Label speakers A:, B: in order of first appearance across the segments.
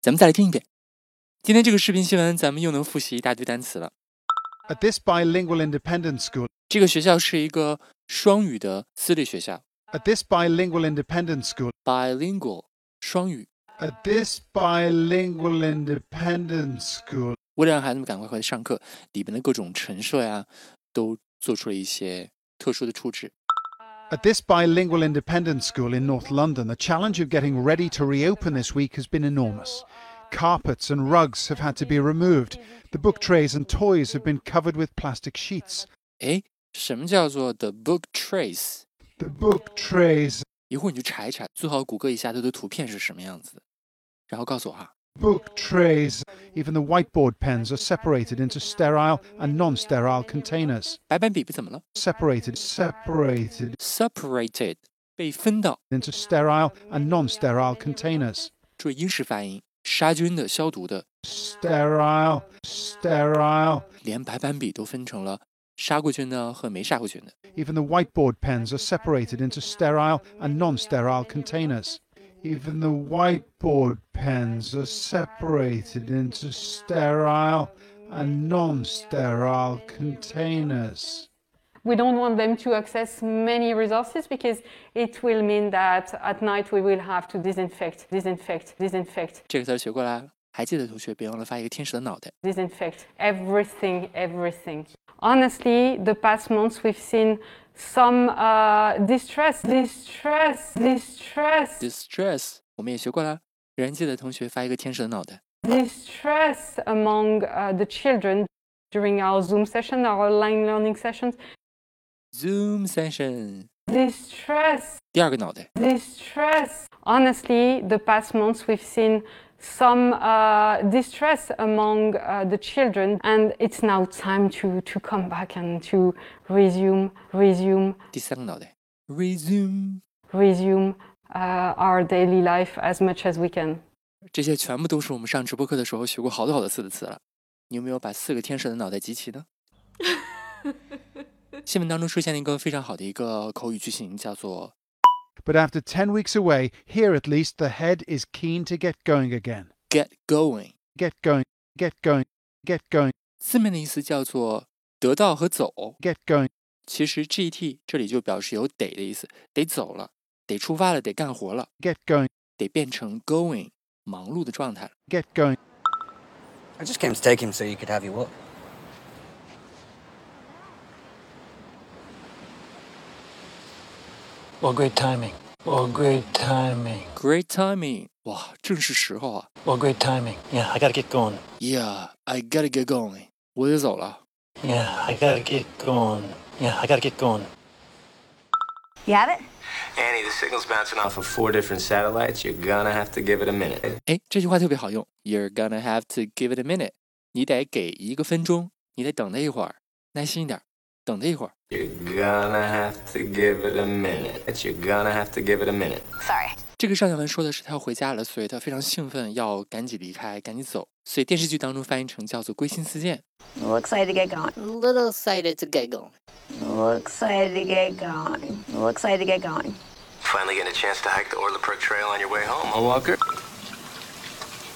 A: 咱们再来听一遍。今天这个视频新闻，咱们又能复习一大堆单词了。
B: At this bilingual independent school,
A: 这个学校是一个双语的私立学校。
B: at this bilingual independent school,
A: bilingual 双语
B: ，at this bilingual independent school,
A: 为了让孩子们赶快回来上课，里边的各种陈设呀，都做出了一些特殊的处置。
B: At this bilingual independent school in North London, the challenge of getting ready to reopen this week has been enormous. Carpets and rugs have had to be removed. The book trays and toys have been covered with plastic sheets.
A: 诶，什么叫做 the book trace？
B: The book trays,
A: 一会儿你去查一查，最好谷歌一下它的图片是什么样子的，然后告诉我哈。
B: book trays, even the whiteboard pens are separated into sterile and non-sterile containers.
A: 白板笔不怎么了
B: Separated, separated
A: ？separated 被分到，
B: into sterile and non-sterile containers.
A: 注意英式发音，杀菌的、消毒的，
B: Sterile, sterile.
A: 连白板笔都分成了杀过菌的和没杀过菌的。
B: Even the whiteboard pens are separated into sterile and non-sterile containers. Even the whiteboard pens are separated into sterile and non-sterile containers.
C: We don't want them to access many resources because it will mean that at night we will have to disinfect, disinfect, disinfect,
A: 这个词儿学过来了，还记得同学别忘了发一个天使的脑袋。
C: disinfect everything, everything. Honestly, the past months we've seen some uh, distress, distress, distress,
A: distress 我们也学过了，人记得同学发一个天使的脑袋。
C: distress among uh, the children during our Zoom session, our online learning sessions.
A: Zoom session
C: Distress,
A: 第二个脑袋。
C: distress. Honestly, the past months we've seen some uh, distress among uh, the children, and it's now time to, to come back and to resume, resume,
A: 第三个脑袋
C: ，resume，resume uh, our daily life as much as we can.
A: 这些全部都是我们上直播课的时候学过好多好多次的词了。你有没有把四个天使的脑袋集齐呢？新闻当中出现了一个非常好的一个口语句型，叫做
B: But after 10 weeks away, here at least the head is keen to get going again.
A: “get going”。
B: Get going, get going, get going,
A: 字面的意思叫做得到和走。
B: get going.
A: 其实 “get” 这里就表示有得的意思，得走了，得出发了，得干活了，
B: Get going,
A: 得变成 going 忙碌的状态了。
B: get going.
D: I just came to take him so you could have your walk.
E: What great timing. What great timing.
A: Great timing，哇，正是时候啊
E: What great timing. Yeah, I gotta get going.
A: ！Yeah，I gotta get going，我得走了。
E: Yeah, I gotta get going. Yeah, I gotta get going.
F: You have it?
G: Annie, the signal's bouncing off of four different satellites. You're gonna have to give it a minute.
A: 哎，这句话特别好用。You're gonna have to give it a minute，你得给一个分钟，你得等他一会儿，耐心一点， 等他一会儿。
G: You're gonna have to give it a minute. You're gonna have to give it a minute.
F: Sorry.
A: 这个尚小文说的是他要回家了，所以他非常兴奋，要赶紧离开，赶紧走。所以电视剧当中翻译成叫做“归心似箭
F: A little excited to get going.
H: Little excited to get going.
F: A little excited to get going. A little excited to get going.
G: Finally getting a chance to hike the Orla Perk Trail on your way home, huh, Walker?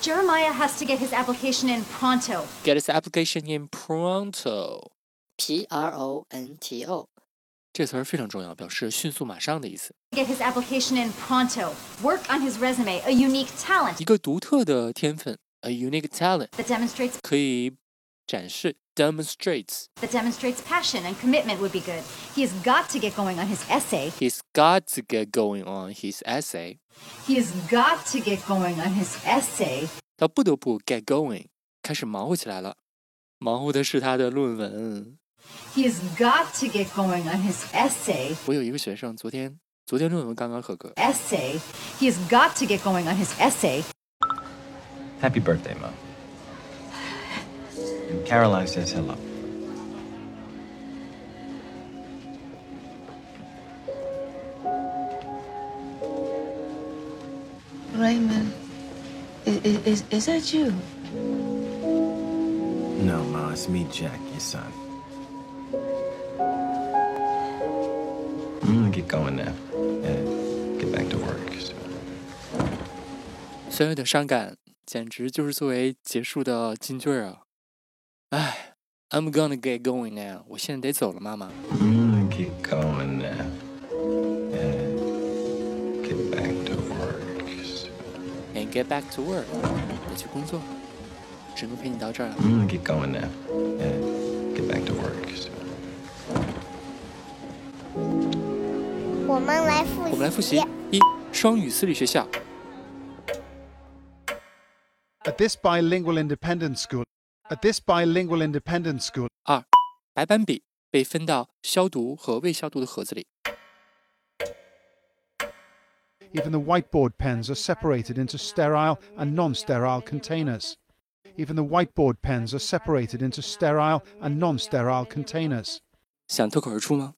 I: Jeremiah has to get his application in pronto.
A: ”，get his application in pronto。
H: P R O N T O.
A: 这词儿非常重要，表示迅速、马上的意思。
I: Get his application in pronto. Work on his resume, a unique talent
A: 一个独特的天分，a unique talent，
I: that demonstrates
A: 可以展示 demonstrates。
I: that demonstrates passion and commitment would be good. He has got to get going on his essay.
A: He's got to get going on his essay。
I: He has got to get going on his essay.
A: 他不得不 get going，开始忙活起来了。忙活的是他的论文。
I: He has got to get going on his essay.
A: 我有一个学生，昨天昨天论文刚刚合格。
I: Essay. He has got to get going on his essay.
E: Happy birthday, Mom. And Caroline says hello.
J: Raymond, is, is, is that you?
E: No, Ma, it's me, Jack, your son. get going now and get back to work. So.
A: 虽然有点伤感，简直就是作为结束的金句儿啊！唉，I'm gonna get going now，我现在得走了，妈妈。
E: I'm gonna get going now and get back to work. So.
A: And get back to work，得去工作。只能陪你到这儿了。
E: I'm gonna get going now and get back to work. So.
H: 我们来复习。
A: 我们来复习：一、双语私立学校；
B: At this bilingual independent school, at this bilingual independent school,
A: 二、白板笔被分到消毒和未消毒的盒子里；
B: even the whiteboard pens are separated into sterile and non-sterile containers. Even the whiteboard pens are separated into sterile and non-sterile containers.
A: 想脱口而出吗？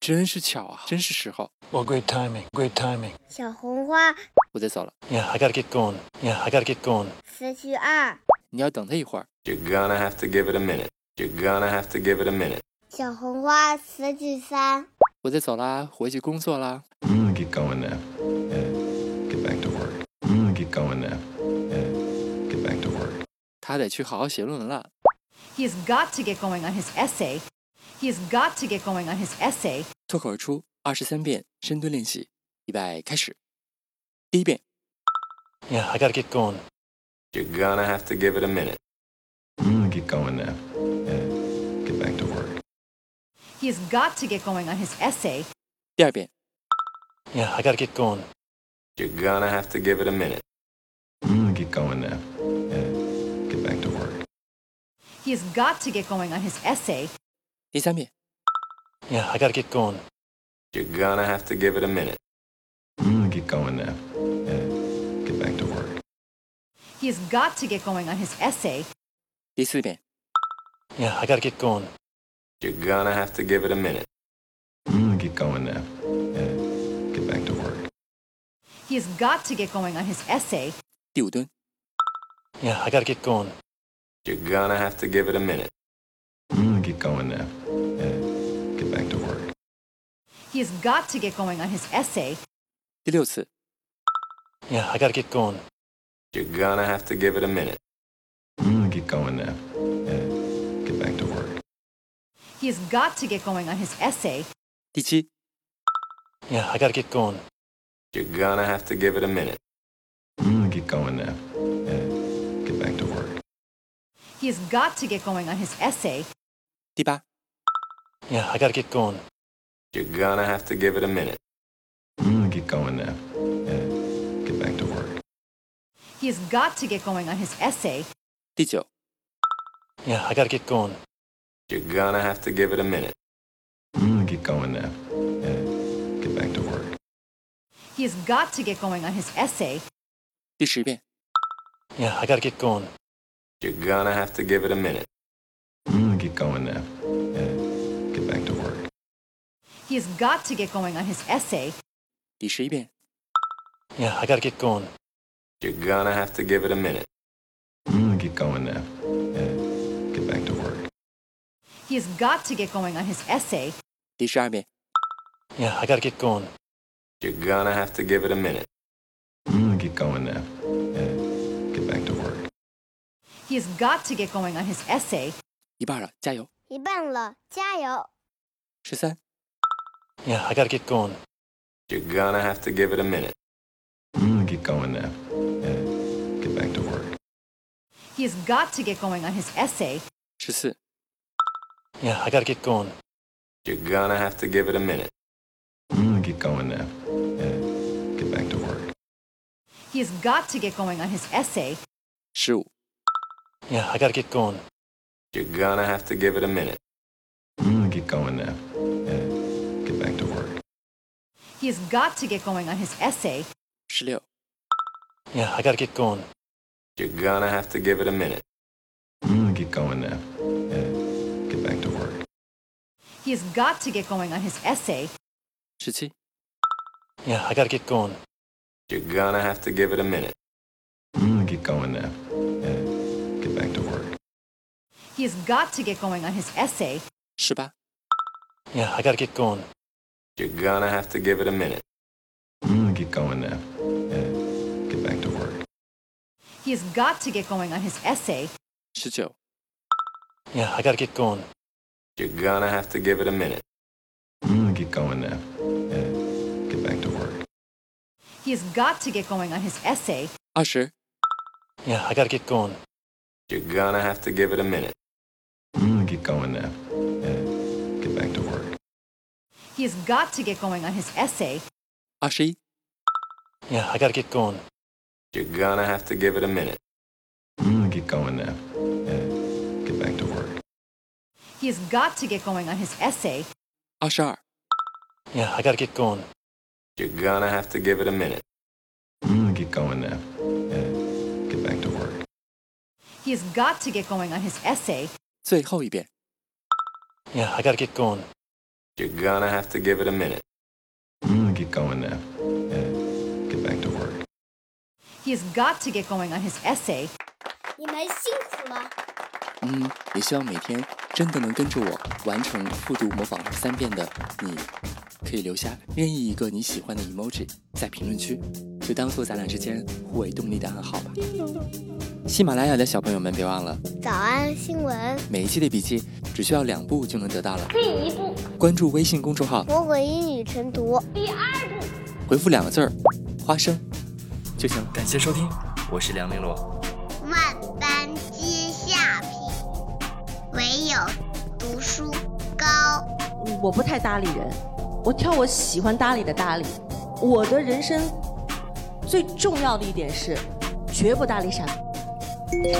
A: 真是巧啊，真是时候。
E: Well, great timing. Great timing.
H: 小红花
A: 我得走了
E: ，Yeah, I gotta get going. Yeah, I gotta get going.
H: 词句二，
A: 你要等他一会儿。
G: You're gonna have to give it a minute. You're gonna have to give it a minute.
H: 小红花词句三，
A: 我得走啦，回去工作啦。
E: I'm gonna get going now and get back to work. I'm gonna get going now and get back to work.
A: 他得去好好写论文了。
I: He has got to get going on his essay. He has got to get going on his essay.
A: 脱口而出二十三遍深蹲练习，预备开始。第一遍，
E: Yeah, I gotta get going.
G: You're gonna have to give it a minute.
E: I'm gonna get going now and get back to work.
I: He has got to get going on his essay.
A: 第二遍，
E: Yeah, I gotta get going.
G: You're gonna have to give it a minute.
E: I'm gonna get going now and get back to work.
I: He has got to get going on his essay.
A: 第三遍，
E: Yeah, I gotta get going.
G: You're gonna have to give it a minute.
E: I'm gonna get going now and get back to work.
I: He has got to get going on his essay.
A: 第四遍，
E: Yeah, I gotta get going.
G: You're gonna have to give it a minute.
E: I'm gonna get going now and get back to work.
I: He has got to get going on his essay.
A: 第五蹲，
E: Yeah, I gotta get going.
G: You're gonna have to give it a minute.
E: I'm gonna get going now and get back to work.
I: He has got to get going on his essay.
A: 第六次，
E: Yeah, I gotta get going.
G: You're gonna have to give it a minute.
E: I'm gonna get going now and get back to work.
I: He has got to get going on his essay.
A: 第七，
E: Yeah, I gotta get going.
G: You're gonna have to give it a minute.
E: I'm gonna get going now and get back to work.
I: He has got to get going on his essay.
A: 第八，
E: Yeah, I gotta get going.
G: You're gonna have to give it a minute.
E: I'm gonna get going now and get back to work.
I: He has got to get going on his essay.
A: 第九，
E: Yeah, I gotta get going.
G: You're gonna have to give it a minute.
E: I'm gonna get going now and get back to work.
I: He has got to get going on his essay.
A: 第十遍，
E: Yeah, I gotta get going.
G: You're gonna have to give it a minute.
E: I'm gonna get going now and get back to work.
I: He has got to get going on his essay.
A: 第十一遍，
E: Yeah, I gotta get going.
G: You're gonna have to give it a minute.
E: I'm gonna get going now and get back to work.
I: He has got to get going on his essay.
A: 第十二遍，
E: Yeah, I gotta get going.
G: You're gonna have to give it a minute.
E: I'm gonna get going now and get back to work.
I: He has got to get going on his essay.
A: 一半了，加油！
H: 一半了，加油！
A: she said.
E: Yeah, I gotta get going.
G: You're gonna have to give it a minute.
E: I'm gonna get going now get back to work.
I: He has got to get going on his essay.
A: She said.
E: Yeah, I gotta get going.
G: You're gonna have to give it a minute.
E: I'm gonna get going now get back to work.
I: He has got to get going on his essay.
A: Shoot.
K: Yeah, I gotta get going.
G: You're gonna have to give it a minute.
E: I'm gonna get going now.
I: He has got to get going on his essay.
K: Yeah, I gotta get going.
G: You're gonna have to give it a minute.
E: I'm gonna get going now. Yeah, get back to work.
I: He has got to get going on his essay.
A: 17.
K: Yeah, I gotta get going.
G: You're gonna have to give it a minute.
E: I'm gonna get going now. Yeah, get back to work.
I: He has got to get going on his essay.
A: 18.
K: Yeah, I gotta get going.
G: You're gonna have to give it a minute.
E: I'm gonna get going now. Yeah, get back to work.
I: He has got to get going on his essay.
A: 十九、
K: Yeah, I gotta get going.
G: You're gonna have to give it a minute.
E: I'm gonna get going now. Yeah, get back to work.
I: He has got to get going on his essay.
A: 二十、
K: Yeah, I gotta get going.
G: You're gonna have to give it a minute.
E: I'm gonna get going now.
I: He has got to get going on his essay.
A: 二十一、
K: Yeah, I gotta get going.
G: You're gonna have to give it a minute.
E: I'm gonna get going now. Yeah, get back to work.
I: He has got to get going on his essay.
A: 二十二、
K: Yeah, I gotta get going.
G: You're gonna have to give it a minute.
E: I'm gonna get going now. Yeah, get back to work.
I: He has got to get going on his essay.
A: 最后一遍。
K: Yeah, I gotta get going.
G: You're gonna have to give it a minute.
E: I'm gonna get going now and get back to work.
I: He has got to get going on his essay.
H: 你们辛苦了。
A: 嗯，也希望每天真的能跟着我完成复读模仿三遍的你，可以留下任意一个你喜欢的 emoji 在评论区，就当做咱俩之间互为动力的暗号吧。喜马拉雅的小朋友们，别忘了
H: 早安新闻，
A: 每一期的笔记只需要两步就能得到了。
H: 第一步，
A: 关注微信公众号，
H: 魔鬼英语晨读；第二步，
A: 回复两个字儿“花生”就行。感谢收听，我是梁玲珑。
H: 万般皆下品，唯有读书高。
L: 我不太搭理人，我挑我喜欢搭理的搭理。我的人生最重要的一点是，绝不搭理傻逼。